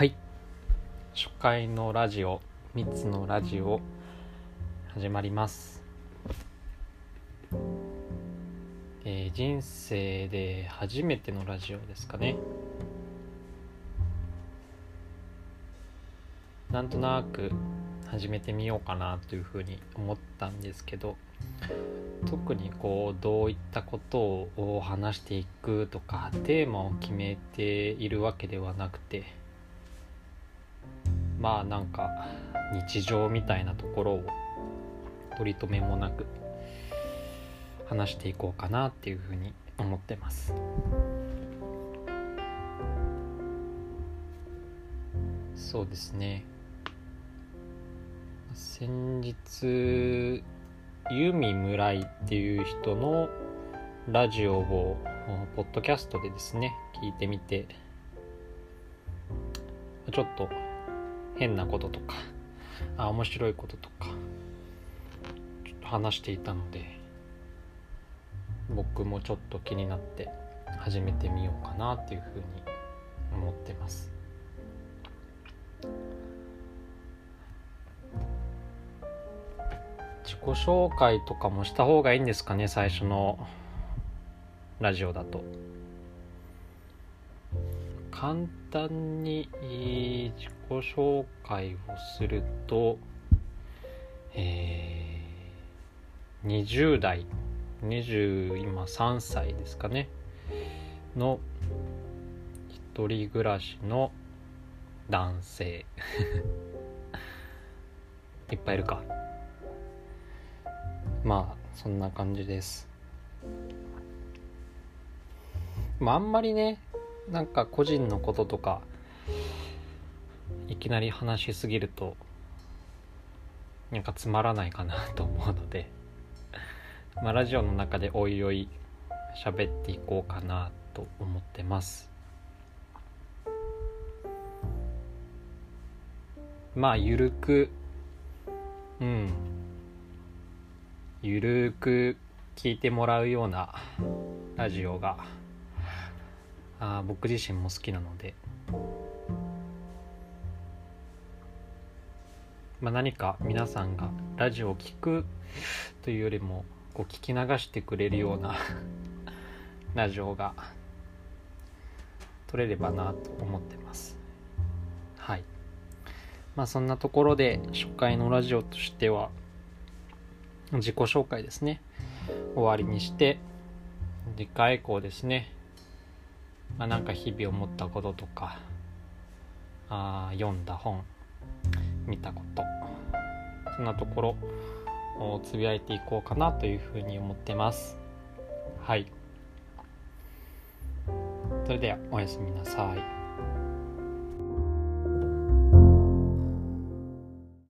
はい。初回のラジオ3つのラジオ始まります、えー人生で初めてのラジオですかね。なんとなく始めてみようかなというふうに思ったんですけど特にこうどういったことを話していくとかテーマを決めているわけではなくてまあなんか日常みたいなところを取り留めもなく話していこうかなっていうふうに思ってます。そうですね。先日ユミムライっていう人のラジオをポッドキャストでですね聞いてみてちょっと変なこととかあ面白いこととかちょっと話していたので僕もちょっと気になって始めてみようかなっていうふうに思ってます。自己紹介とかもした方がいいんですかね最初のラジオだと。簡単に自己紹介をするとえー、20代20今3歳ですかねの一人暮らしの男性。いっぱいいるか。まあそんな感じです。まああんまりねなんか個人のこととかいきなり話しすぎるとなんかつまらないかなと思うので まあラジオの中でおいおい喋っていこうかなと思ってます。まあゆるくうん。ゆるく聞いてもらうようなラジオがあ僕自身も好きなので、まあ、何か皆さんがラジオを聞くというよりもこう聞き流してくれるようなラジオが撮れればなと思ってます。はい。まあそんなところで初回のラジオとしては自己紹介ですね。終わりにして次回以降ですね。まあ、なんか日々思ったこととか。あ読んだ本見たこと。そんなところをつぶやいていこうかなというふうに思ってます。はい。それではおやすみなさい。